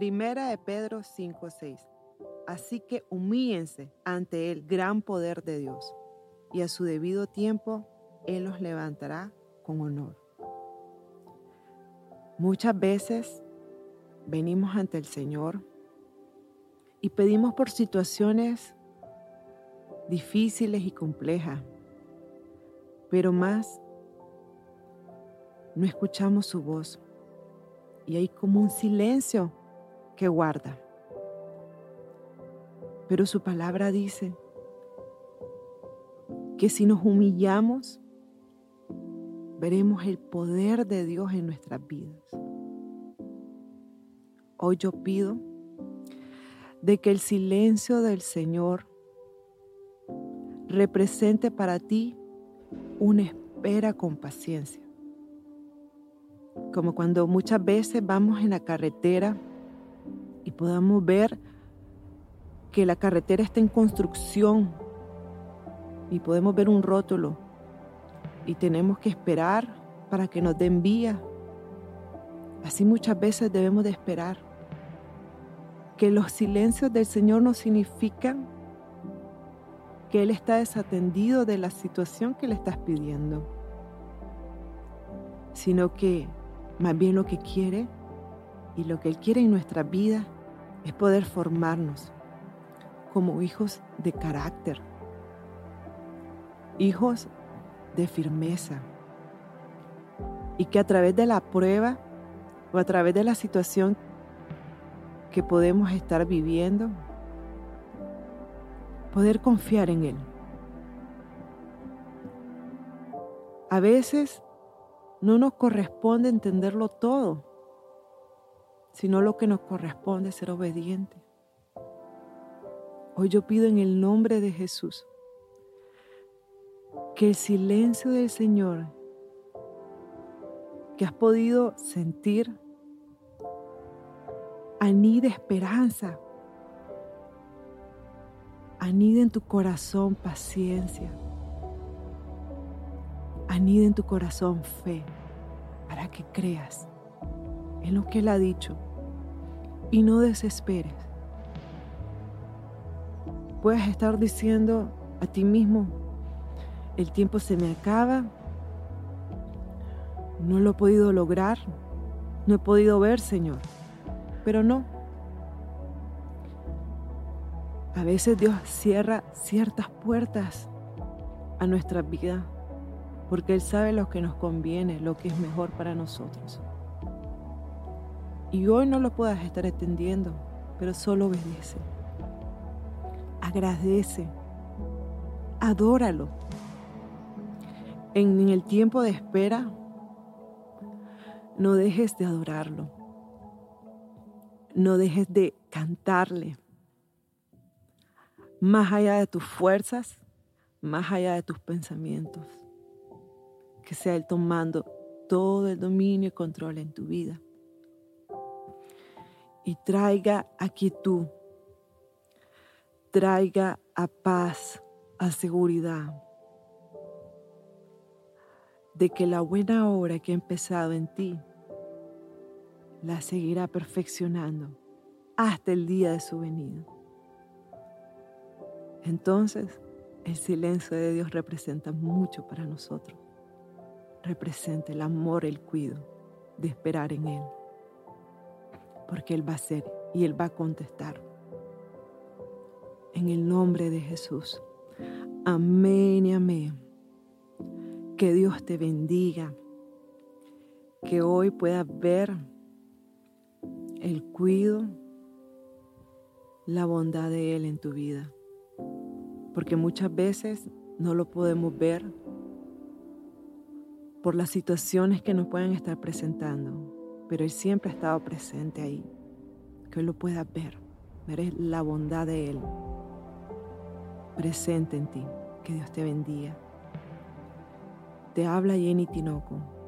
Primera de Pedro 5:6. Así que humíllense ante el gran poder de Dios, y a su debido tiempo Él los levantará con honor. Muchas veces venimos ante el Señor y pedimos por situaciones difíciles y complejas, pero más no escuchamos su voz y hay como un silencio que guarda. Pero su palabra dice que si nos humillamos, veremos el poder de Dios en nuestras vidas. Hoy yo pido de que el silencio del Señor represente para ti una espera con paciencia. Como cuando muchas veces vamos en la carretera y podamos ver que la carretera está en construcción y podemos ver un rótulo y tenemos que esperar para que nos den vía. Así muchas veces debemos de esperar. Que los silencios del Señor no significan que Él está desatendido de la situación que le estás pidiendo, sino que más bien lo que quiere y lo que Él quiere en nuestra vida es poder formarnos como hijos de carácter, hijos de firmeza, y que a través de la prueba o a través de la situación que podemos estar viviendo, poder confiar en Él. A veces no nos corresponde entenderlo todo, sino lo que nos corresponde es ser obediente. Hoy yo pido en el nombre de Jesús que el silencio del Señor que has podido sentir anide esperanza, anide en tu corazón paciencia, anide en tu corazón fe para que creas en lo que Él ha dicho y no desesperes. Puedes estar diciendo a ti mismo, el tiempo se me acaba, no lo he podido lograr, no he podido ver, Señor, pero no. A veces Dios cierra ciertas puertas a nuestra vida porque Él sabe lo que nos conviene, lo que es mejor para nosotros. Y hoy no lo puedas estar entendiendo, pero solo obedece. Agradece. Adóralo. En el tiempo de espera, no dejes de adorarlo. No dejes de cantarle. Más allá de tus fuerzas, más allá de tus pensamientos. Que sea Él tomando todo el dominio y control en tu vida y traiga a quietud, traiga a paz, a seguridad, de que la buena obra que ha empezado en ti la seguirá perfeccionando hasta el día de su venida. Entonces, el silencio de Dios representa mucho para nosotros. Representa el amor, el cuidado de esperar en Él porque Él va a ser y Él va a contestar. En el nombre de Jesús. Amén y amén. Que Dios te bendiga. Que hoy puedas ver el cuido, la bondad de Él en tu vida. Porque muchas veces no lo podemos ver por las situaciones que nos pueden estar presentando pero Él siempre ha estado presente ahí. Que hoy lo puedas ver, ver la bondad de Él presente en ti. Que Dios te bendiga. Te habla Jenny Tinoco